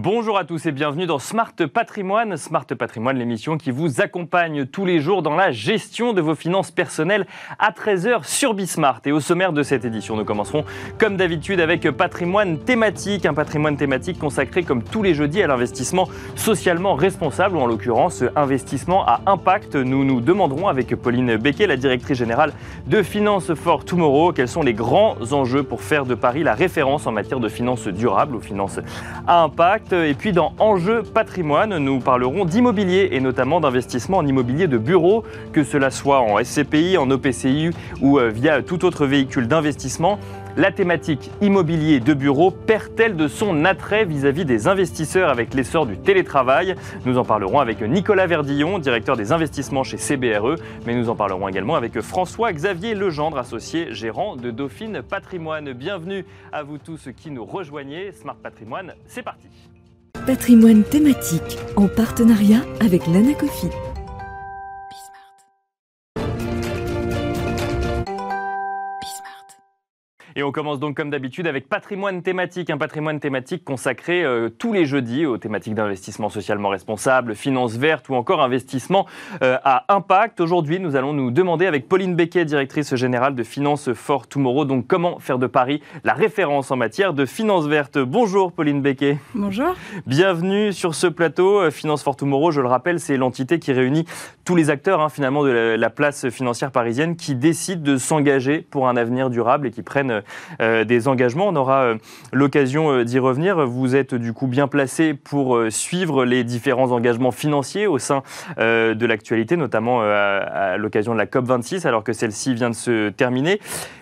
Bonjour à tous et bienvenue dans Smart Patrimoine. Smart Patrimoine, l'émission qui vous accompagne tous les jours dans la gestion de vos finances personnelles à 13h sur Bismart. Et au sommaire de cette édition, nous commencerons comme d'habitude avec patrimoine thématique, un patrimoine thématique consacré comme tous les jeudis à l'investissement socialement responsable ou en l'occurrence investissement à impact. Nous nous demanderons avec Pauline Becquet, la directrice générale de Finance for Tomorrow, quels sont les grands enjeux pour faire de Paris la référence en matière de finances durables ou finances à impact. Et puis dans Enjeux patrimoine, nous parlerons d'immobilier et notamment d'investissement en immobilier de bureau, que cela soit en SCPI, en OPCI ou euh, via tout autre véhicule d'investissement. La thématique immobilier de bureau perd-elle de son attrait vis-à-vis des investisseurs avec l'essor du télétravail? Nous en parlerons avec Nicolas Verdillon, directeur des investissements chez CBRE, mais nous en parlerons également avec François-Xavier Legendre, associé gérant de Dauphine Patrimoine. Bienvenue à vous tous qui nous rejoignez. Smart Patrimoine, c'est parti. Patrimoine thématique en partenariat avec l'Anacofi. Et on commence donc comme d'habitude avec patrimoine thématique, un patrimoine thématique consacré euh, tous les jeudis aux thématiques d'investissement socialement responsable, finances vertes ou encore investissement euh, à impact. Aujourd'hui, nous allons nous demander avec Pauline Becquet, directrice générale de Finance for Tomorrow, donc comment faire de Paris la référence en matière de finances vertes. Bonjour Pauline Becquet. Bonjour. Bienvenue sur ce plateau. Euh, Finance for Tomorrow, je le rappelle, c'est l'entité qui réunit tous les acteurs hein, finalement de la, la place financière parisienne qui décident de s'engager pour un avenir durable et qui prennent des engagements. On aura euh, l'occasion euh, d'y revenir. Vous êtes du coup bien placé pour suivre les différents engagements financiers au sein de l'actualité, notamment à l'occasion de la COP26, alors que celle-ci vient de se terminer.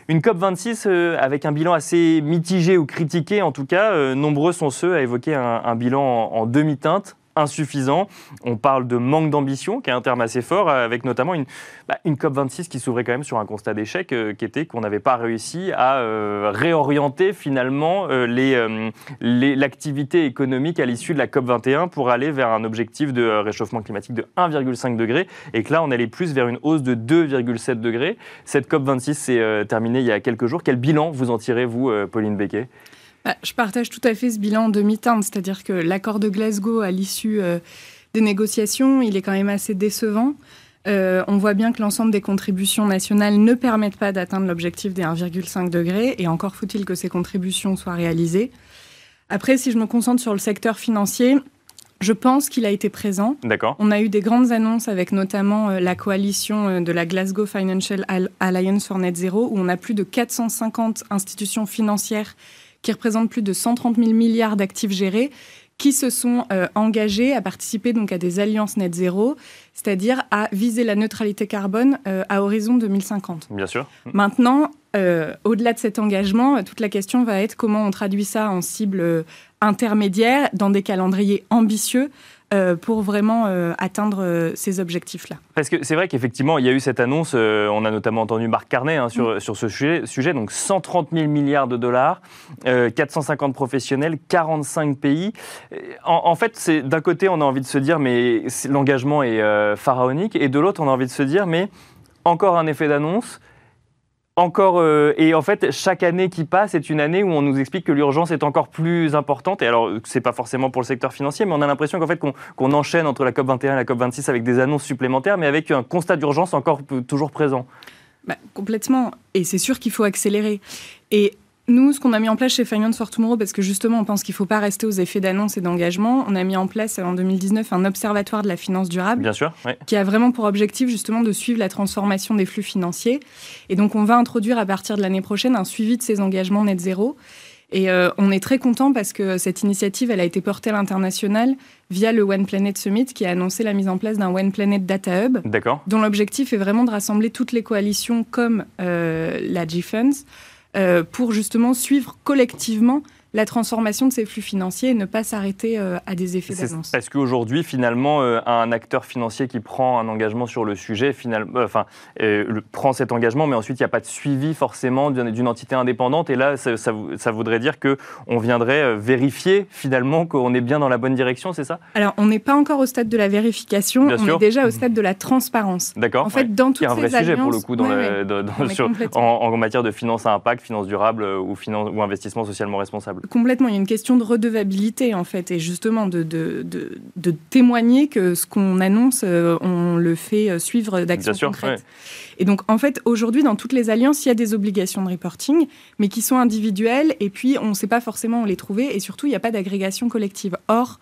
Une COP26 avec un bilan assez mitigé ou critiqué, en tout cas. nombreux sont ceux à évoquer un, bilan en demi-teinte insuffisant. On parle de manque d'ambition, qui est un terme assez fort, avec notamment une, bah, une COP26 qui s'ouvrait quand même sur un constat d'échec, euh, qui était qu'on n'avait pas réussi à euh, réorienter finalement euh, l'activité économique à l'issue de la COP21 pour aller vers un objectif de réchauffement climatique de 1,5 degré, et que là on allait plus vers une hausse de 2,7 degrés. Cette COP26 s'est terminée il y a quelques jours. Quel bilan vous en tirez, vous, Pauline Becquet bah, je partage tout à fait ce bilan en demi-teinte, c'est-à-dire que l'accord de Glasgow à l'issue euh, des négociations, il est quand même assez décevant. Euh, on voit bien que l'ensemble des contributions nationales ne permettent pas d'atteindre l'objectif des 1,5 degrés, et encore faut-il que ces contributions soient réalisées. Après, si je me concentre sur le secteur financier, je pense qu'il a été présent. D'accord. On a eu des grandes annonces avec notamment euh, la coalition de la Glasgow Financial Alliance for Net Zero, où on a plus de 450 institutions financières qui représente plus de 130 000 milliards d'actifs gérés, qui se sont euh, engagés à participer donc à des alliances net zéro, c'est-à-dire à viser la neutralité carbone euh, à horizon 2050. Bien sûr. Maintenant, euh, au-delà de cet engagement, toute la question va être comment on traduit ça en cible intermédiaire dans des calendriers ambitieux euh, pour vraiment euh, atteindre euh, ces objectifs-là. Parce que c'est vrai qu'effectivement, il y a eu cette annonce, on a notamment entendu Marc Carnet hein, sur, mm. sur ce sujet, sujet, donc 130 000 milliards de dollars, 450 professionnels, 45 pays. En, en fait, c'est d'un côté, on a envie de se dire, mais l'engagement est pharaonique, et de l'autre, on a envie de se dire, mais encore un effet d'annonce, encore euh, et en fait chaque année qui passe est une année où on nous explique que l'urgence est encore plus importante. Et alors c'est pas forcément pour le secteur financier mais on a l'impression qu'en fait qu'on enchaîne entre la COP 21 et la COP 26 avec des annonces supplémentaires mais avec un constat d'urgence encore toujours présent. Bah, complètement. Et c'est sûr qu'il faut accélérer. Et nous, ce qu'on a mis en place chez Finance for Tomorrow, parce que justement, on pense qu'il ne faut pas rester aux effets d'annonce et d'engagement, on a mis en place en 2019 un observatoire de la finance durable. Bien sûr. Qui a vraiment pour objectif justement de suivre la transformation des flux financiers. Et donc, on va introduire à partir de l'année prochaine un suivi de ces engagements net zéro. Et euh, on est très content parce que cette initiative, elle a été portée à l'international via le One Planet Summit qui a annoncé la mise en place d'un One Planet Data Hub, dont l'objectif est vraiment de rassembler toutes les coalitions comme euh, la G-Funds euh, pour justement suivre collectivement la transformation de ces flux financiers et ne pas s'arrêter euh, à des effets d'annonce. Parce qu'aujourd'hui, finalement, euh, un acteur financier qui prend un engagement sur le sujet, finalement, enfin, prend cet engagement, mais ensuite il n'y a pas de suivi forcément d'une entité indépendante? Et là, ça, ça, voudrait dire qu'on viendrait vérifier finalement qu'on est bien dans la bonne direction, c'est ça? Alors, on n'est pas encore au stade de la vérification, on est déjà au stade de la transparence. D'accord. En fait, dans toutes ces un vrai sujet pour le coup dans en, en, matière de finance à impact, finance durable ou, finance, ou investissement socialement responsable. Complètement. Il y a une question de redevabilité, en fait, et justement de, de, de, témoigner que ce qu'on annonce, euh, on le fait euh, suivre d'actions concrètes. Et donc, en fait, aujourd'hui, dans toutes les alliances, il y a des obligations de reporting, mais qui sont individuelles, et puis on ne sait pas forcément où les trouver, et surtout, il n'y a pas d'agrégation collective. Or,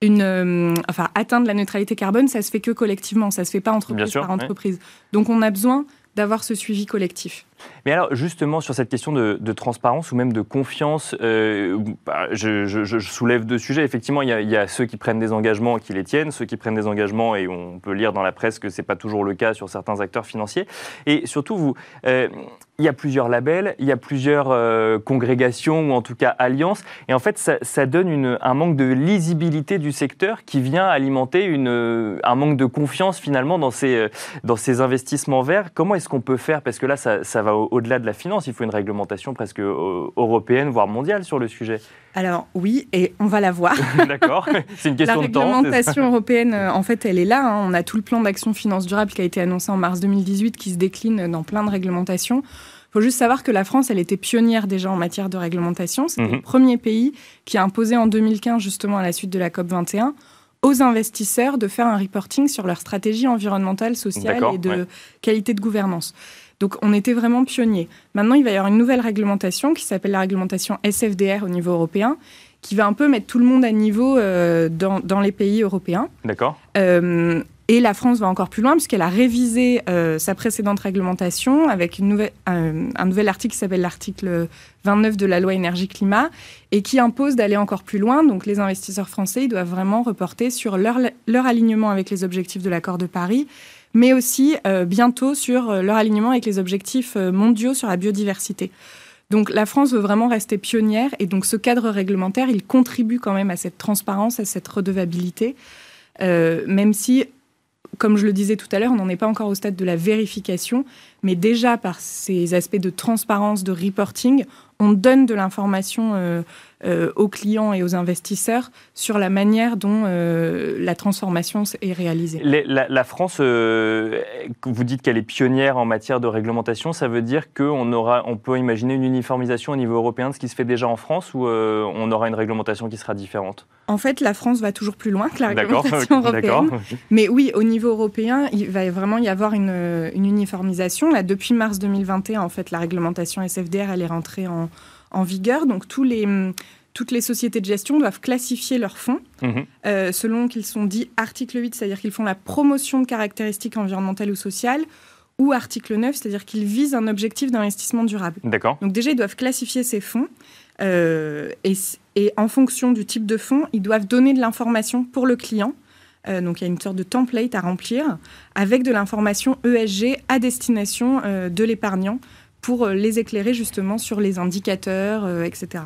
une, euh, enfin, atteindre la neutralité carbone, ça se fait que collectivement, ça se fait pas entreprise par entreprise. Donc, on a besoin d'avoir ce suivi collectif. Mais alors, justement, sur cette question de, transparence ou même de confiance, euh, bah, je, soulève deux sujets. Effectivement, il y, a, ceux qui prennent des engagements et qui les tiennent, ceux qui prennent des engagements, et on peut lire dans la presse que ce n'est pas toujours le cas sur certains acteurs financiers. Et surtout, euh, il y a plusieurs labels, il y a plusieurs euh, congrégations ou en tout cas alliances, et en fait, ça, donne un manque de lisibilité du secteur qui vient alimenter un manque de confiance finalement dans ces, dans ces investissements verts. Comment est-ce qu'on peut faire? Parce que là, ça, ça va au-delà de la finance. Il faut une réglementation presque euh, européenne, voire mondiale sur le sujet. Alors oui, et on va la voir. D'accord, c'est une question de temps. La réglementation européenne, euh, en fait, elle est là. Hein. On a tout le plan d'action finance durable qui a été annoncé en mars 2018, qui se décline dans plein de réglementations. Il faut juste savoir que la France, elle était pionnière déjà en matière de réglementation. C'était mhm. le premier pays qui a imposé en 2015, justement à la suite de la COP 21, aux investisseurs de faire un reporting sur leur stratégie environnementale, sociale et de qualité de gouvernance. Donc on était vraiment pionniers. Maintenant, il va y avoir une nouvelle réglementation qui s'appelle la réglementation SFDR au niveau européen, qui va un peu mettre tout le monde à niveau euh, dans, les pays européens. D'accord. Euh, et la France va encore plus loin puisqu'elle a révisé euh, sa précédente réglementation avec une nouvelle, un, nouvel article qui s'appelle l'article 29 de la loi énergie-climat et qui impose d'aller encore plus loin. Donc les investisseurs français ils doivent vraiment reporter sur leur, leur alignement avec les objectifs de l'accord de Paris mais aussi euh, bientôt sur euh, leur alignement avec les objectifs euh, mondiaux sur la biodiversité. Donc la France veut vraiment rester pionnière et donc ce cadre réglementaire, il contribue quand même à cette transparence, à cette redevabilité, même si, comme je le disais tout à l'heure, on n'en est pas encore au stade de la vérification, mais déjà par ces aspects de transparence, de reporting, on donne de l'information euh, euh, aux clients et aux investisseurs sur la manière dont euh, la transformation est réalisée. la, France, vous dites qu'elle est pionnière en matière de réglementation, ça veut dire qu'on aura, on peut imaginer une uniformisation au niveau européen de ce qui se fait déjà en France ou on aura une réglementation qui sera différente? En fait, la France va toujours plus loin que la réglementation européenne. Mais oui, au niveau européen, il va vraiment y avoir une, une uniformisation. Là, depuis mars 2021, en fait, la réglementation SFDR, elle est rentrée en, en, vigueur. Donc tous les, toutes les sociétés de gestion doivent classifier leurs fonds mhm. euh, selon qu'ils sont dits article 8, c'est-à-dire qu'ils font la promotion de caractéristiques environnementales ou sociales, ou article 9, c'est-à-dire qu'ils visent un objectif d'investissement durable. D'accord. Donc déjà, ils doivent classifier ces fonds. Euh, et, et, en fonction du type de fonds, ils doivent donner de l'information pour le client. Euh, donc il y a une sorte de template à remplir avec de l'information ESG à destination de l'épargnant pour euh, les éclairer justement sur les indicateurs, euh, etc.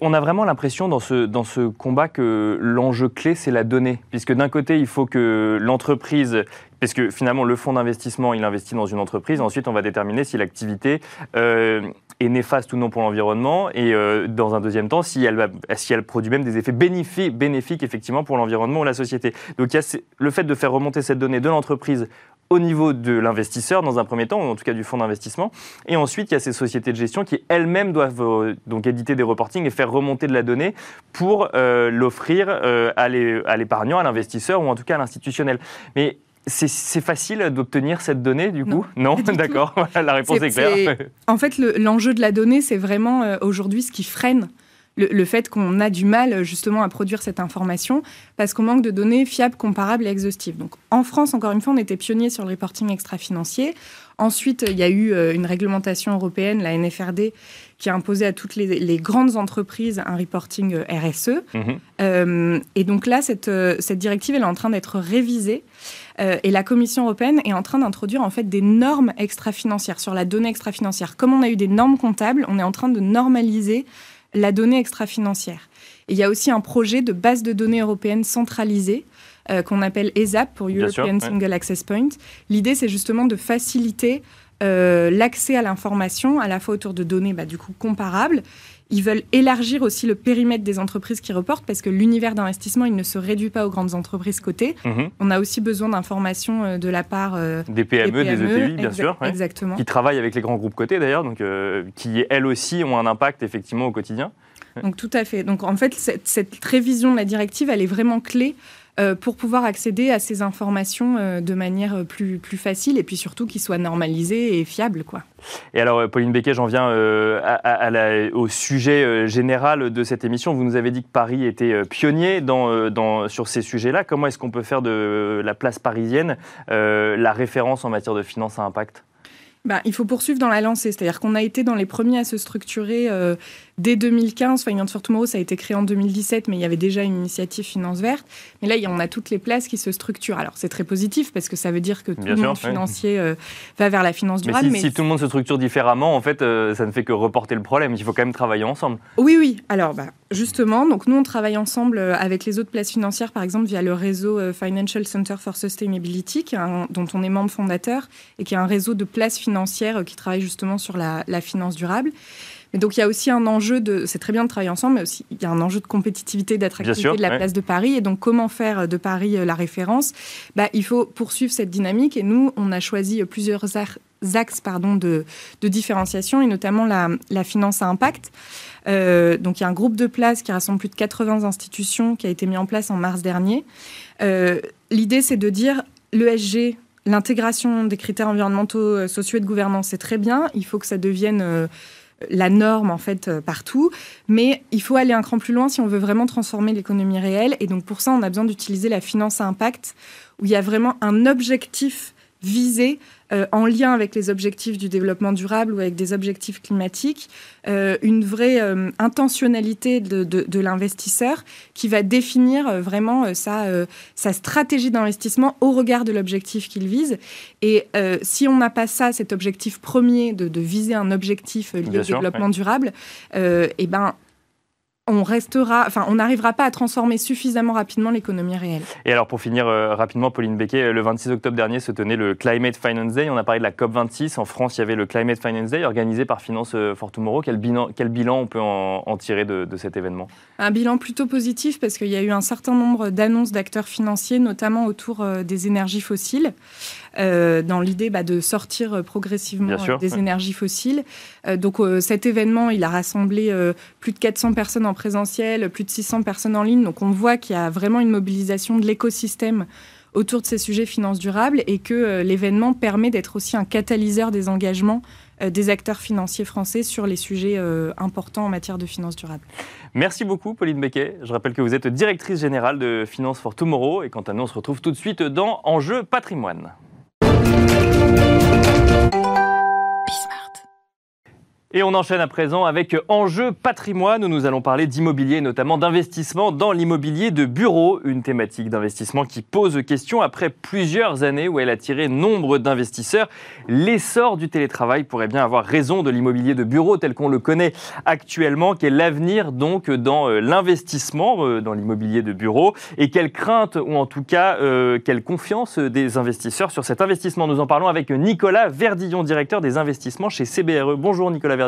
on a vraiment l'impression dans ce, dans ce combat que l'enjeu clé, c'est la donnée. Puisque d'un côté, il faut que l'entreprise parce que finalement, le fonds d'investissement, il investit dans une entreprise. Ensuite, on va déterminer si l'activité euh, est néfaste ou non pour l'environnement. Et dans un deuxième temps, si elle, si elle produit même des effets bénéfiques, bénéfiques effectivement pour l'environnement ou la société. Donc, le fait de faire remonter cette donnée de l'entreprise au niveau de l'investisseur dans un premier temps, ou en tout cas du fonds d'investissement. Et ensuite, il y a ces sociétés de gestion qui elles-mêmes doivent euh, donc éditer des reportings et faire remonter de la donnée pour euh, l'offrir euh, à l'épargnant, à l'investisseur ou en tout cas à l'institutionnel. Mais c'est facile d'obtenir cette donnée, du coup? Non, D'accord, la réponse est, claire. En fait, l'enjeu de la donnée, c'est vraiment aujourd'hui ce qui freine le, fait qu'on a du mal justement à produire cette information parce qu'on manque de données fiables, comparables et exhaustives. Donc en France, encore une fois, on était pionnier sur le reporting extra-financier. Ensuite, il y a eu euh, une réglementation européenne, la NFRD, qui a imposé à toutes les, grandes entreprises un reporting euh, RSE. Mhm. Euh, et donc là, cette, cette directive, elle est en train d'être révisée. et la Commission européenne est en train d'introduire en fait des normes extra-financières sur la donnée extra-financière. Comme on a eu des normes comptables, on est en train de normaliser la donnée extra-financière. il y a aussi un projet de base de données européenne centralisée euh, qu'on appelle ESAP pour European Single Access Point. L'idée, c'est justement de faciliter euh, l'accès à l'information, à la fois autour de données bah, du coup comparables ils veulent élargir aussi le périmètre des entreprises qui reportent parce que l'univers d'investissement, il ne se réduit pas aux grandes entreprises cotées. Mhm. On a aussi besoin d'informations euh, de la part euh, des, PME, des, ETI, bien sûr. Exactement. Qui travaillent avec les grands groupes cotés d'ailleurs, donc euh, qui elles aussi ont un impact effectivement au quotidien. Donc tout à fait. Donc en fait, cette, cette révision de la directive, elle est vraiment clé pour pouvoir accéder à ces informations euh, de manière plus, plus facile et puis surtout qu'ils soient normalisées et fiables. Quoi. Et alors, euh, Pauline Becquet, j'en viens au sujet général de cette émission. Vous nous avez dit que Paris était pionnier dans, dans, sur ces sujets-là. Comment est-ce qu'on peut faire de la place parisienne la référence en matière de finances à impact? Bah, il faut poursuivre dans la lancée, c'est-à-dire qu'on a été dans les premiers à se structurer dès 2015. Finance for Tomorrow, ça a été créé en 2017, mais il y avait déjà une initiative finance verte. Mais là, on a toutes les places qui se structurent. Alors, c'est très positif parce que ça veut dire que tout le monde financier euh, va vers la finance durable. Mais si, tout le monde se structure différemment, en fait, euh, ça ne fait que reporter le problème. Il faut quand même travailler ensemble. Oui, oui. Alors, bah, justement, donc nous, on travaille ensemble euh, avec les autres places financières, par exemple, via le réseau Financial Center for Sustainability, dont on est membre fondateur, et qui est un réseau de places financières qui travaille justement sur la, la finance durable. Donc il y a aussi un enjeu de, c'est très bien de travailler ensemble, mais aussi il y a un enjeu de compétitivité, d'attractivité de la place de Paris. Et donc comment faire de Paris euh, la référence? Bah, Il faut poursuivre cette dynamique. Et nous, on a choisi plusieurs axes pardon, de, de différenciation, et notamment la, la finance à impact. Euh, donc il y a un groupe de places qui rassemble plus de 80 institutions qui a été mis en place en mars dernier. Euh, L'idée, c'est de dire l'ESG, l'intégration des critères environnementaux, euh, sociaux et de gouvernance, c'est très bien. Il faut que ça devienne euh, la norme en fait euh, partout, mais il faut aller un cran plus loin si on veut vraiment transformer l'économie réelle. Et donc pour ça, on a besoin d'utiliser la finance à impact, où il y a vraiment un objectif visé euh, en lien avec les objectifs du développement durable ou avec des objectifs climatiques, euh, une vraie euh, intentionnalité de, l'investisseur qui va définir vraiment sa, sa stratégie d'investissement au regard de l'objectif qu'il vise. Et si on n'a pas ça, cet objectif premier de, viser un objectif lié au développement durable, et eh ben on restera, enfin, on n'arrivera pas à transformer suffisamment rapidement l'économie réelle. Et alors, pour finir euh, rapidement, Pauline Becquet, le 26 octobre dernier se tenait le Climate Finance Day. On a parlé de la COP 26. En France, il y avait le Climate Finance Day organisé par Finance euh, for Tomorrow. Quel bilan, quel bilan on peut en, tirer de, cet événement? Un bilan plutôt positif parce qu'il y a eu un certain nombre d'annonces d'acteurs financiers, notamment autour euh, des énergies fossiles. Dans l'idée bah, de sortir progressivement des énergies fossiles. donc cet événement, il a rassemblé plus de 400 personnes en présentiel, plus de 600 personnes en ligne. Donc on voit qu'il y a vraiment une mobilisation de l'écosystème autour de ces sujets finances durables et que euh, l'événement permet d'être aussi un catalyseur des engagements euh, des acteurs financiers français sur les sujets euh, importants en matière de finances durables. Merci beaucoup Pauline Becquet. Je rappelle que vous êtes directrice générale de Finance for Tomorrow et quant à nous on se retrouve tout de suite dans Enjeu patrimoine. Et on enchaîne à présent avec Enjeu patrimoine où nous allons parler d'immobilier, notamment d'investissement dans l'immobilier de bureau, une thématique d'investissement qui pose question après plusieurs années où elle a tiré nombre d'investisseurs. L'essor du télétravail pourrait bien avoir raison de l'immobilier de bureau tel qu'on le connaît actuellement, quel l'avenir donc dans euh, l'investissement euh, dans l'immobilier de bureau? Et quelle crainte ou en tout cas euh, quelle confiance des investisseurs sur cet investissement? Nous en parlons avec Nicolas Verdillon, directeur des investissements chez CBRE. Bonjour Nicolas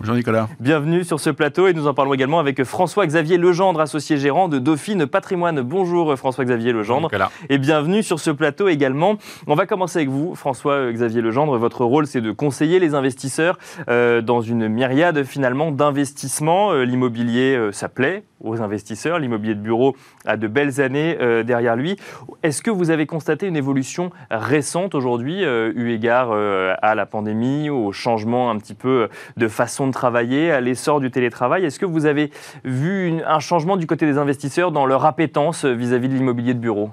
Bonjour Nicolas. Bienvenue sur ce plateau et nous en parlons également avec François-Xavier Legendre, associé gérant de Dauphine Patrimoine. Bonjour François-Xavier Legendre. Et bienvenue sur ce plateau également. On va commencer avec vous, François-Xavier Legendre. Votre rôle, c'est de conseiller les investisseurs euh, dans une myriade finalement d'investissements. Euh, l'immobilier, euh, ça plaît aux investisseurs. L'immobilier de bureau a de belles années euh, derrière lui. Est-ce que vous avez constaté une évolution récente aujourd'hui, euh, eu égard euh, à la pandémie, au changement un petit peu de façon de travailler, à l'essor du télétravail Est-ce que vous avez vu un changement du côté des investisseurs dans leur appétence vis à -vis de l'immobilier de bureau?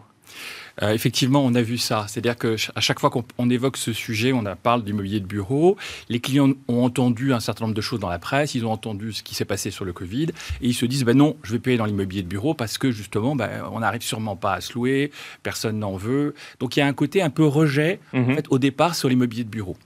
Euh, effectivement, on a vu ça. C'est-à-dire qu'à chaque fois qu'on évoque ce sujet, on parle d'immobilier de bureau. Les clients ont entendu un certain nombre de choses dans la presse, ils ont entendu ce qui s'est passé sur le Covid, et ils se disent ben non, je vais payer dans l'immobilier de bureau parce que justement, ben, on n'arrive sûrement pas à se louer, personne n'en veut. Donc il y a un côté un peu rejet mhm. au départ sur l'immobilier de bureau.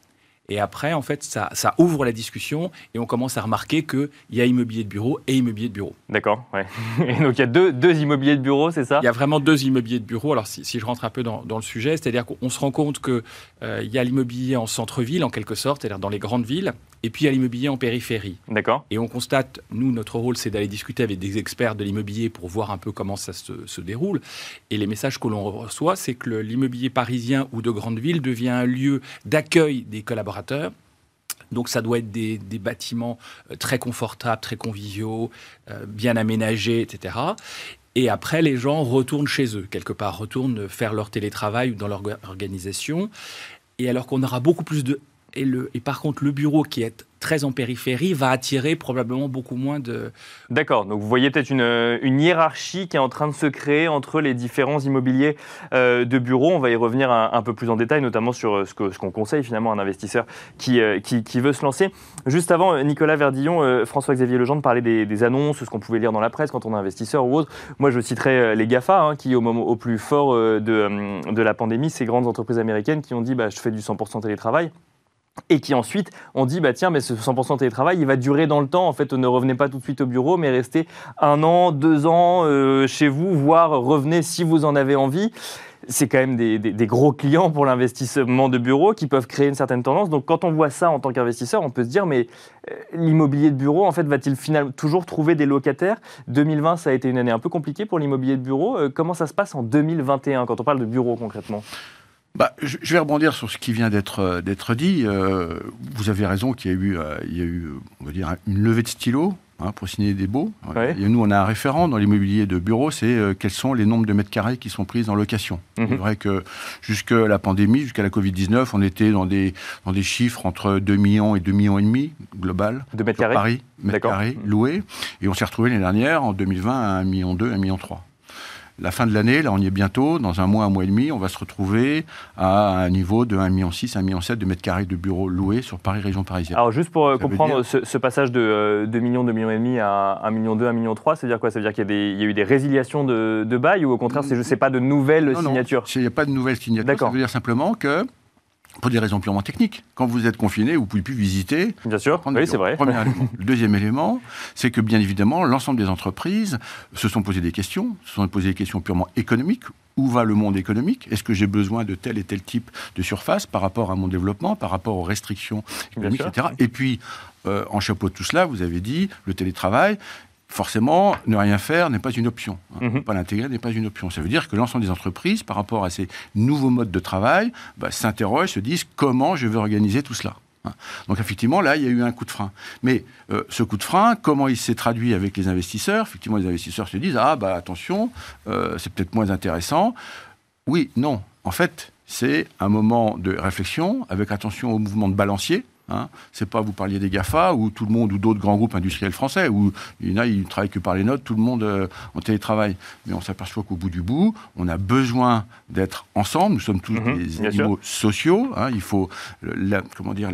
Et après, en fait, ça, ça ouvre la discussion et on commence à remarquer qu'il y a immobilier de bureau et immobilier de bureau. D'accord, ouais. Et donc il y a deux, deux immobiliers de bureau, c'est ça? Il y a vraiment deux immobiliers de bureau. Alors si, si je rentre un peu dans, dans le sujet, c'est-à-dire qu'on se rend compte qu'il euh, y a l'immobilier en centre-ville, en quelque sorte, c'est-à-dire dans les grandes villes, et puis il y a l'immobilier en périphérie. D'accord. Et on constate, nous, notre rôle, c'est d'aller discuter avec des experts de l'immobilier pour voir un peu comment ça se, se déroule. Et les messages que l'on reçoit, c'est que l'immobilier parisien ou de grande ville devient un lieu d'accueil des collaborateurs. Donc ça doit être des, bâtiments euh, très confortables, très conviviaux, euh, bien aménagés, etc. Et après, les gens retournent chez eux, quelque part, retournent faire leur télétravail dans leur orga- organisation. Et alors qu'on aura beaucoup plus de... Et, par contre, le bureau qui est très en périphérie va attirer probablement beaucoup moins de... D'accord, donc vous voyez peut-être une, hiérarchie qui est en train de se créer entre les différents immobiliers euh, de bureaux. On va y revenir un, peu plus en détail, notamment sur euh, ce qu'on conseille finalement à un investisseur qui, euh, qui, veut se lancer. Juste avant, Nicolas Verdillon, François-Xavier Legendre parlait des, des annonces, ce qu'on pouvait lire dans la presse quand on est investisseur ou autre. Moi, je citerai les GAFA, hein, qui au, moment, au plus fort de, de la pandémie, ces grandes entreprises américaines qui ont dit bah, je fais du 100% télétravail et qui ensuite ont dit bah tiens mais ce 100% télétravail il va durer dans le temps. En fait ne revenez pas tout de suite au bureau mais restez un an deux ans euh, chez vous voire revenez si vous en avez envie. C'est quand même des, des- des gros clients pour l'investissement de bureau qui peuvent créer une certaine tendance. Donc quand on voit ça en tant qu'investisseur on peut se dire mais euh, l'immobilier de bureau en fait va-t-il finalement toujours trouver des locataires? 2020 ça a été une année un peu compliquée pour l'immobilier de bureau. Euh, comment ça se passe en 2021 quand on parle de bureau concrètement? Bah, je, vais rebondir sur ce qui vient d'être euh, d'être dit. Euh, vous avez raison qu'il y a eu, euh, il y a eu, on va dire, une levée de stylo hein, pour signer des baux. Ouais. Et nous, on a un référent dans l'immobilier de bureau, c'est euh, quels sont les nombres de mètres carrés qui sont pris en location. Mhm. C'est vrai que jusque la pandémie, jusqu'à la Covid-19, on était dans des, dans des chiffres entre 2 millions et 2 millions et demi global. de mètres carrés Paris, mètres carrés loués. Et on s'est retrouvé l'année dernière, en 2020, à 1,2 million, 1,3 million. La fin de l'année, là on y est bientôt, dans un mois, un mois et demi, on va se retrouver à un niveau de 1,6 million, 1,7 million de mètres carrés de bureaux loués sur Paris, région parisienne. Alors juste pour euh, Ça comprendre dire- ce, ce passage de euh, 2 millions, 2 millions et demi à 1 million 2, 1 million 3, ça veut dire quoi? Ça veut dire qu'il y, y a eu des résiliations de, de bail ou au contraire c'est je sais pas de nouvelles Non, non, signatures? Il n'y a pas de nouvelles signatures. D'accord. Ça veut dire simplement que, pour des raisons purement techniques, quand vous êtes confiné, vous ne pouvez plus visiter. Bien sûr, oui c'est vrai. bureaux. Premier élément. Le deuxième élément, c'est que bien évidemment, l'ensemble des entreprises se sont posées des questions, se sont posées des questions purement économiques. Où va le monde économique? Est-ce que j'ai besoin de tel et tel type de surface par rapport à mon développement, par rapport aux restrictions économiques, etc. Et puis, euh, en chapeau de tout cela, vous avez dit, le télétravail, forcément, ne rien faire n'est pas une option. hein. Mhm. Ne Pas l'intégrer n'est pas une option. Ça veut dire que l'ensemble des entreprises, par rapport à ces nouveaux modes de travail, bah, s'interrogent, se disent comment je vais organiser tout cela. hein. Donc effectivement, là, il y a eu un coup de frein. Mais euh, ce coup de frein, comment il s'est traduit avec les investisseurs? Effectivement, les investisseurs se disent, ah bah attention, euh, c'est peut-être moins intéressant. Oui, non. En fait, c'est un moment de réflexion avec attention au mouvement de balancier. Hein. C'est pas, vous parliez des GAFA ou tout le monde ou d'autres grands groupes industriels français où il y en a, ils travaillent que par les notes, tout le monde euh, en télétravail. Mais on s'aperçoit qu'au bout du bout, on a besoin d'être ensemble. Nous sommes tous Mhm, des animaux sociaux. hein. Il faut la- comment dire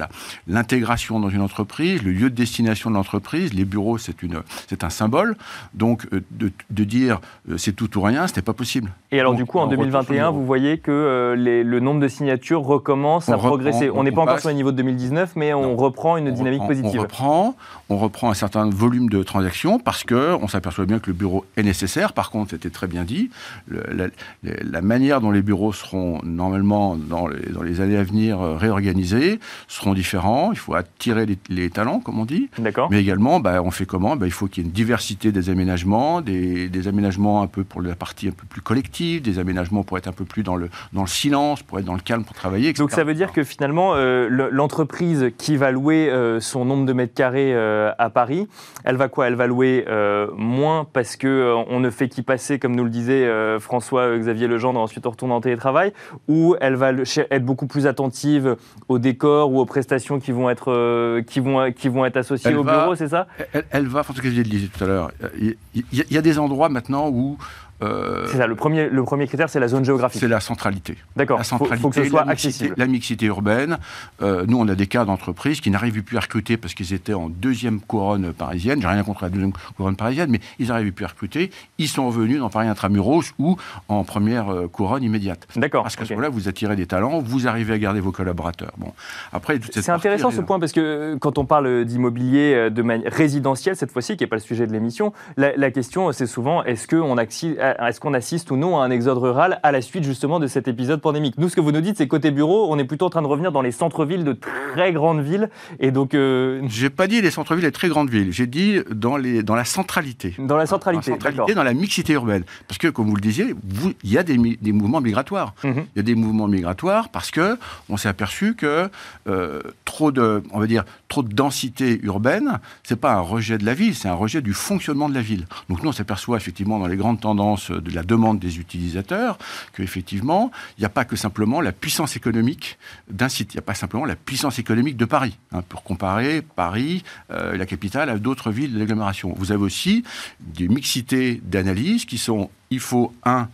l'intégration dans une entreprise, le lieu de destination de l'entreprise. Les bureaux, c'est une, c'est un symbole. Donc euh, de, de dire euh, c'est tout ou rien, ce n'est pas possible. Et alors Donc, du coup en on retourne sur 2021 le vous voyez que euh, les- le nombre de signatures recommence à reprend, progresser. On n'est pas encore sur les niveaux de 2019 mais on Non. reprend une On dynamique reprend- positive. On reprend, on reprend un certain volume de transactions parce que on s'aperçoit bien que le bureau est nécessaire. Par contre, c'était très bien dit, le- la, manière dont les bureaux seront normalement dans les, dans les années à venir euh, réorganisés seront différents. Il faut attirer les, les talents, comme on dit. D'accord Mais également, bah, on fait comment? Bah, Il faut qu'il y ait une diversité des aménagements, des, des aménagements un peu pour la partie un peu plus collective, des aménagements pour être un peu plus dans le, dans le silence, pour être dans le calme, pour travailler, etc. Donc ça veut dire que finalement, euh, le- l'entreprise qui va louer euh, son nombre de mètres carrés euh, à Paris, elle va quoi? Elle va louer euh, moins parce que on ne fait qu'y passer, comme nous le disait François-Xavier Legendre, ensuite on retourne en télétravail, ou elle va le- être beaucoup plus attentive au décor ou aux prestations qui vont être, qui vont, qui vont être associées Elle au va- bureau, c'est ça? Elle, elle va, que je disais tout à l'heure, il y, il y a- il y a des endroits maintenant où euh, C'est ça, le premier, le premier critère, c'est la zone géographique. c'est la centralité. D'accord, La faut, centralité, faut que ce soit la mixité, accessible. la mixité urbaine. Euh, nous, on a des cas d'entreprises qui n'arrivaient plus à recruter parce qu'ils étaient en deuxième couronne parisienne. J'ai rien contre la deuxième couronne parisienne, mais ils n'arrivaient plus à recruter. Ils sont revenus dans Paris Intramuros ou en première euh, couronne immédiate. D'accord. Parce qu'à ce moment-là, vous attirez des talents, vous arrivez à garder vos collaborateurs. Bon, après, C'est intéressant ce point parce que quand on parle d'immobilier de manière résidentielle cette fois-ci, qui n'est pas le sujet de l'émission, la, la question c'est souvent est-ce qu'on est qu'on assiste ou non à un exode rural à la suite justement de cet épisode pandémique. Nous, ce que vous nous dites, c'est côté bureau, on est plutôt en train de revenir dans les centres-villes de très grandes villes et donc euh, J'ai pas dit les centres-villes et très grandes villes. J'ai dit dans, les, dans la centralité. dans la centralité. Dans la centralité, dans la mixité urbaine. Parce que, comme vous le disiez, il y a des mouvements migratoires. Mhm. Il y a des mouvements migratoires parce que on s'est aperçu que euh, trop de, on va dire, trop de densité urbaine, c'est pas un rejet de la ville, c'est un rejet du fonctionnement de la ville. Donc nous, on s'aperçoit effectivement dans les grandes tendances de la demande des utilisateurs qu'effectivement, il n'y a pas que simplement la puissance économique d'un site. Il n'y a pas simplement la puissance économique de Paris. hein, pour comparer Paris, euh, la capitale, à d'autres villes de l'agglomération. Vous avez aussi des mixités d'analyses qui sont, il faut un,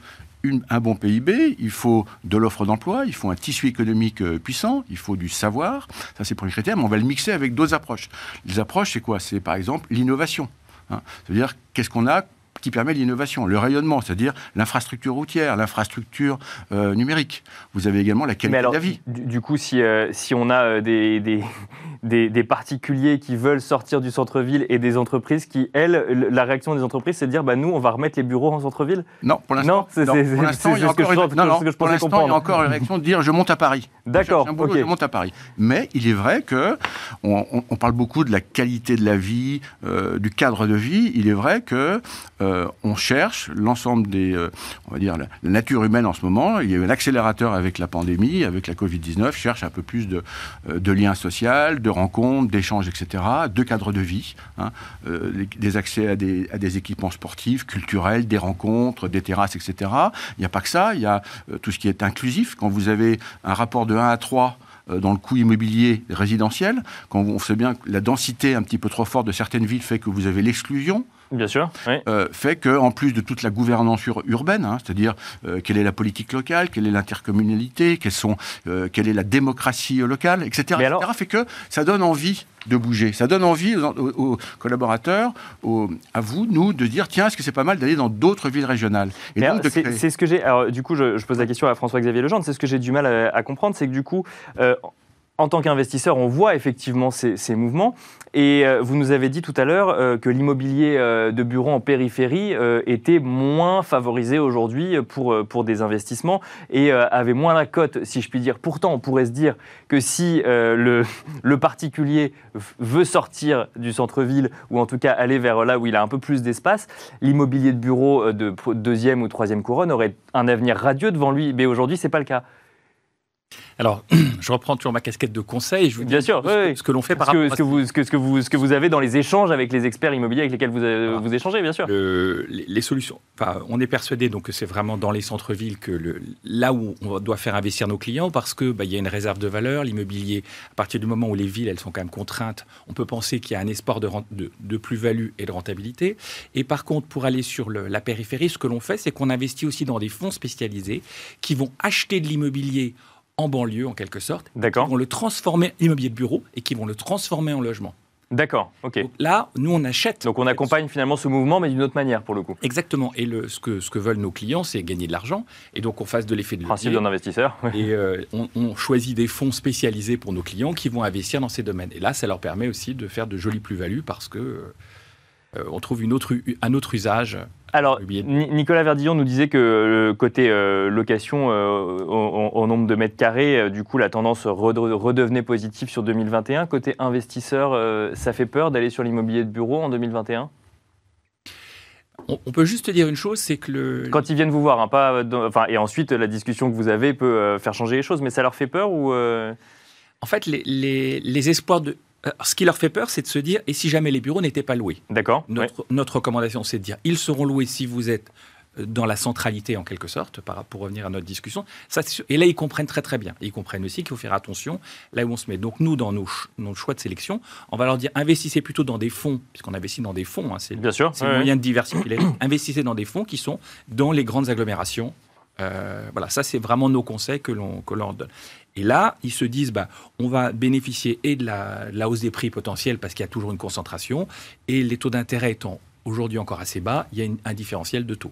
un bon PIB, il faut de l'offre d'emploi, il faut un tissu économique euh, puissant, il faut du savoir. Ça, c'est le premier critère, mais on va le mixer avec d'autres approches. Les approches, c'est quoi? C'est par exemple l'innovation. hein. C'est-à-dire, qu'est-ce qu'on a qui permet l'innovation, le rayonnement, c'est-à-dire l'infrastructure routière, l'infrastructure euh, numérique. Vous avez également la qualité de la vie. du, du coup, si, euh, si on a euh, des, des, des, des particuliers qui veulent sortir du centre-ville et des entreprises qui, elles, le- la réaction des entreprises, c'est de dire bah, nous, on va remettre les bureaux en centre-ville Non, pour l'instant, c'est- ce pour l'instant, il y a encore une réaction de dire je monte à Paris. D'accord, Je cherche un boulot, ok. je monte à Paris. Mais il est vrai que on, on- on parle beaucoup de la qualité de la vie, euh, du cadre de vie. Il est vrai que euh, on cherche l'ensemble des, euh, on va dire la, la nature humaine en ce moment. Il y a eu un accélérateur avec la pandémie, avec la Covid 19. Cherche un peu plus de, de liens sociaux, de rencontres, d'échanges, etc. De cadres de vie, hein, euh, des accès à des, à des équipements sportifs, culturels, des rencontres, des terrasses, etc. Il n'y a pas que ça. Il y a euh, tout ce qui est inclusif. Quand vous avez un rapport de 1 à 3 euh, dans le coût immobilier résidentiel, quand on sait bien que la densité un petit peu trop forte de certaines villes fait que vous avez l'exclusion, Bien sûr, oui. euh, fait que en plus de toute la gouvernance ur- urbaine, hein, c'est-à-dire euh, quelle est la politique locale, quelle est l'intercommunalité, euh, quelle est la démocratie locale, etc., alors- fait que ça donne envie de bouger. Ça donne envie aux, collaborateurs, aux- à vous, nous, de dire tiens, est-ce que c'est pas mal d'aller dans d'autres villes régionales c'est créer- ce que j'ai. Alors, du coup, je, je pose la question à François-Xavier Legendre. C'est ce que j'ai du mal à, à comprendre, c'est que du coup, euh, en tant qu'investisseur, on voit effectivement ces, mouvements. Et euh, vous nous avez dit tout à l'heure euh, que l'immobilier euh, de bureau en périphérie était moins favorisé aujourd'hui pour, pour des investissements et avait moins la cote, si je puis dire. Pourtant, on pourrait se dire que si le, le particulier veut sortir du centre-ville ou en tout cas aller vers là où il a un peu plus d'espace, l'immobilier de bureau de deuxième ou troisième couronne aurait un avenir radieux devant lui. Mais aujourd'hui, c'est pas le cas. Alors, je reprends toujours ma casquette de conseil. Je vous Bien dis sûr, ce, oui, que- oui. ce que l'on fait par Ce que, rapport ce, que vous, ce, que, ce, que vous, ce que vous avez dans les échanges avec les experts immobiliers avec lesquels vous, euh, vous échangez, bien sûr. Le- les, les solutions. Enfin, on est persuadé donc que c'est vraiment dans les centres-villes que le, là où on doit faire investir nos clients parce que bah, il y a une réserve de valeur. L'immobilier, à partir du moment où les villes elles sont quand même contraintes, on peut penser qu'il y a un espoir de, rent- de, de plus-value et de rentabilité. Et par contre, pour aller sur le- la périphérie, ce que l'on fait, c'est qu'on investit aussi dans des fonds spécialisés qui vont acheter de l'immobilier en banlieue, en quelque sorte, qui vont le transformer immobilier de bureau et qui vont le transformer en logement. D'accord, ok. Donc là, nous on achète. Donc on accompagne finalement ce mouvement, mais d'une autre manière pour le coup. Exactement. Et le, ce, que, ce que veulent nos clients, c'est gagner de l'argent. Et donc, on fasse de l'effet de Principe d'un investisseur. Et euh, on, on choisit des fonds spécialisés pour nos clients qui vont investir dans ces domaines. Et là, ça leur permet aussi de faire de jolies plus-values parce que euh, on trouve une autre, un autre usage. Alors, Nicolas Verdillon nous disait que le côté euh, location euh, au, au nombre de mètres carrés, euh, du coup, la tendance rede- redevenait positive sur 2021. Côté investisseur, euh, ça fait peur d'aller sur l'immobilier de bureau en 2021 On, on peut juste dire une chose, c'est que le, Quand ils viennent vous voir, hein, pas dans- enfin, et ensuite la discussion que vous avez peut euh, faire changer les choses, mais ça leur fait peur ou euh, en fait, les, les- les espoirs de... euh, Ce qui leur fait peur, c'est de se dire, et si jamais les bureaux n'étaient pas loués D'accord ouais. notre, recommandation, c'est de dire, ils seront loués si vous êtes dans la centralité en quelque sorte, pour revenir à notre discussion. Ça, et là, ils comprennent très très bien. Ils comprennent aussi qu'il faut faire attention là où on se met. Donc nous, dans nos, nos, choix de sélection, on va leur dire investissez plutôt dans des fonds, puisqu'on investit dans des fonds, hein, c'est bien sûr, c'est le moyen de diversifier. investissez dans des fonds qui sont dans les grandes agglomérations. Euh, voilà, ça c'est vraiment nos conseils que l'on que l'on donne. Et là, ils se disent, bah, on va bénéficier et de la, hausse des prix potentiels parce qu'il y a toujours une concentration, et les taux d'intérêt étant aujourd'hui encore assez bas, il y a un différentiel de taux.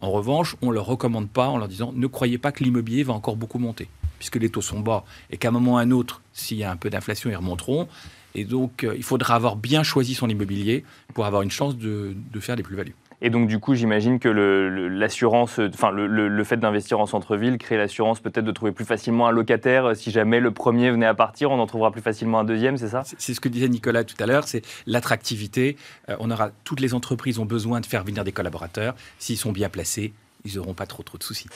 En revanche, on ne leur recommande pas en leur disant ne croyez pas que l'immobilier va encore beaucoup monter, puisque les taux sont bas et qu'à un moment ou à un autre, s'il y a un peu d'inflation, ils remonteront. Et donc, euh, il faudra avoir bien choisi son immobilier pour avoir une chance de, de faire des plus-values. Et donc, du coup, j'imagine que l'assurance, enfin, le, fait d'investir en centre-ville crée l'assurance peut-être de trouver plus facilement un locataire. Si jamais le premier venait à partir, on en trouvera plus facilement un deuxième, c'est ça? C'est ce que disait Nicolas tout à l'heure, c'est l'attractivité. Euh, on aura, toutes les entreprises ont besoin de faire venir des collaborateurs. S'ils sont bien placés, ils n'auront pas trop, trop de soucis.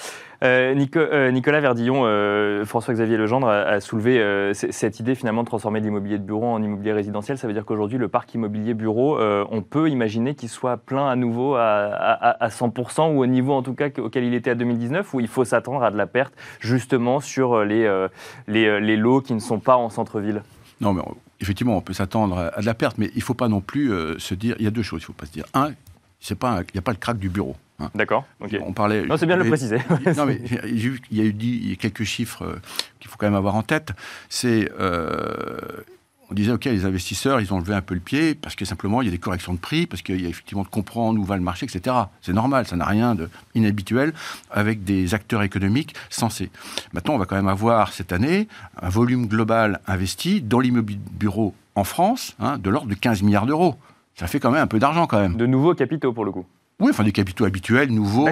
Euh, euh, Nicolas Verdillon, euh, François-Xavier Legendre a, soulevé cette idée finalement de transformer l'immobilier de bureau en immobilier résidentiel. Ça veut dire qu'aujourd'hui, le parc immobilier bureau, on peut imaginer qu'il soit plein à nouveau à, 100% ou au niveau en tout cas auquel il était à 2019, où il faut s'attendre à de la perte justement sur les, les, les lots qui ne sont pas en centre-ville? Non, mais effectivement, on peut s'attendre à de la perte, mais il ne faut pas non plus se dire. Il y a deux choses. Il ne faut pas se dire. Un, il n'y a pas le crack du bureau. Hein. D'accord. On parlait. Non, c'est bien de le préciser. non, mais il y a eu dit, quelques chiffres euh, qu'il faut quand même avoir en tête. C'est euh, on disait, OK, les investisseurs, ils ont levé un peu le pied parce que simplement, il y a des corrections de prix, parce qu'il y a effectivement de comprendre où va le marché, etc. C'est normal, ça n'a rien d'inhabituel avec des acteurs économiques sensés. Maintenant, on va quand même avoir cette année un volume global investi dans l'immobilier bureau en France hein, de l'ordre de 15 milliards d'euros. Ça fait quand même un peu d'argent quand même. De nouveaux capitaux pour le coup. Oui, enfin des capitaux habituels, nouveaux,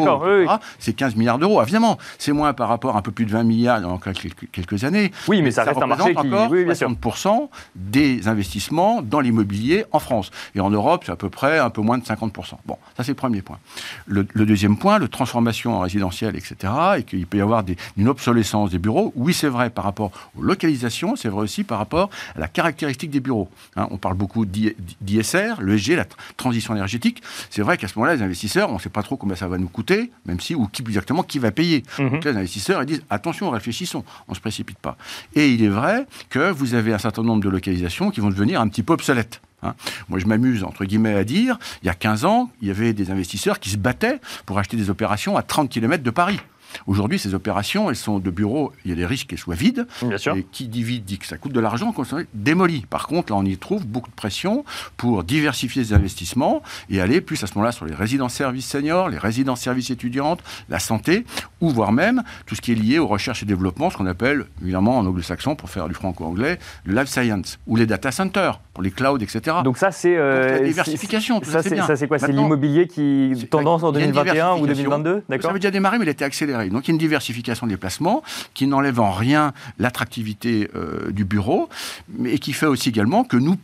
c'est 15 milliards d'euros. Évidemment, c'est moins par rapport à un peu plus de 20 milliards dans quelques années. Oui, mais ça, reste un marché qui... encore oui, 60% des investissements dans l'immobilier en France. Et en Europe, c'est à peu près un peu moins de 50%. Bon, ça c'est le premier point. Le, deuxième point, le transformation en résidentiel, etc., et qu'il peut y avoir des, une obsolescence des bureaux. Oui, c'est vrai par rapport aux localisations, c'est vrai aussi par rapport à la caractéristique des bureaux. Hein, on parle beaucoup d'ISR, l'ESG, la transition énergétique. C'est vrai qu'à ce moment-là, les investisseurs, on ne sait pas trop combien ça va nous coûter, même si, ou qui, exactement qui va payer. Mhm. Donc les investisseurs, ils disent attention, réfléchissons, on ne se précipite pas. Et il est vrai que vous avez un certain nombre de localisations qui vont devenir un petit peu obsolètes. Hein. Moi, je m'amuse, entre guillemets, à dire, il y a 15 ans, il y avait des investisseurs qui se battaient pour acheter des opérations à 30 km de Paris. Aujourd'hui, ces opérations, elles sont de bureaux, il y a des risques qu'elles soient vides. Bien sûr. Et qui dit vide dit que ça coûte de l'argent, qu'on soit démoli. Par contre, là, on y trouve beaucoup de pression pour diversifier ces investissements et aller plus à ce moment-là sur les résidences services seniors, les résidences services étudiantes, la santé, ou voire même tout ce qui est lié aux recherches et développement, ce qu'on appelle, évidemment, en anglo-saxon, pour faire du franco-anglais, le life science, ou les data centers, pour les clouds, etc. Donc ça, c'est... Euh, la diversification, ça, c'est quoi? C'est l'immobilier qui tendance en 2021 ou 2022 Ça avait déjà démarré, mais il a été Donc il y a une diversification des placements qui n'enlève en rien l'attractivité euh, du bureau, mais qui fait aussi également que nous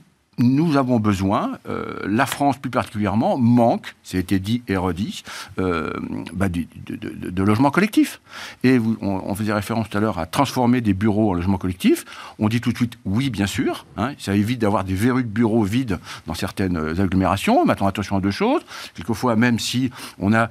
nous avons besoin, euh, la France plus particulièrement, manque, ça a été dit et redit, euh, bah, de, de, logements collectifs. Et on, faisait référence tout à l'heure à transformer des bureaux en logements collectifs. On dit tout de suite oui, bien sûr. Hein, ça évite d'avoir des verrues de bureaux vides dans certaines agglomérations. Maintenant, attention à deux choses. Quelquefois, même si on a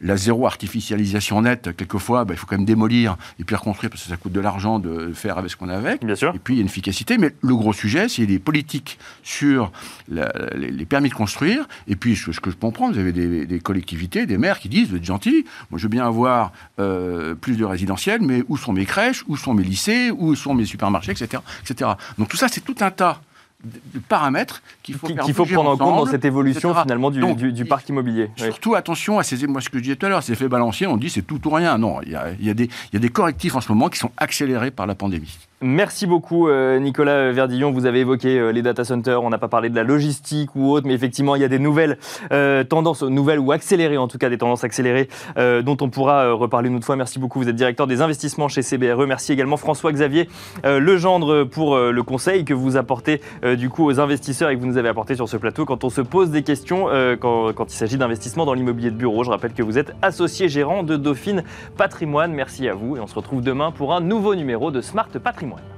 la zéro artificialisation nette, quelquefois, bah, il faut quand même démolir et puis reconstruire parce que ça coûte de l'argent de faire avec ce qu'on a avec. Bien sûr. Et puis, il y a une efficacité. Mais le gros sujet, c'est les politiques sur les, permis de construire. Et puis, ce, que je comprends, vous avez des, collectivités, des maires qui disent, vous êtes gentils, moi je veux bien avoir euh, plus de résidentiels, mais où sont mes crèches, où sont mes lycées, où sont mes supermarchés, etc. etc. Donc tout ça, c'est tout un tas de paramètres qu'il faut, faut prendre en compte dans cette évolution finalement du, parc immobilier. Surtout attention à ces, moi ce que je disais tout à l'heure, ces effets balanciers, on dit c'est tout ou rien. Non, il y a, y, a des, y a des correctifs en ce moment qui sont accélérés par la pandémie. Merci beaucoup euh, Nicolas Verdillon. Vous avez évoqué euh, les data centers. On n'a pas parlé de la logistique ou autre, mais effectivement il y a des nouvelles euh, tendances, nouvelles ou accélérées en tout cas des tendances accélérées dont on pourra reparler une autre fois. Merci beaucoup. Vous êtes directeur des investissements chez CBRE. Merci également François-Xavier Legendre pour le conseil que vous apportez du coup aux investisseurs et que vous nous avez apporté sur ce plateau quand on se pose des questions quand, il s'agit d'investissement dans l'immobilier de bureau. Je rappelle que vous êtes associé gérant de Dauphine Patrimoine. Merci à vous et on se retrouve demain pour un nouveau numéro de Smart Patrimoine. Simone.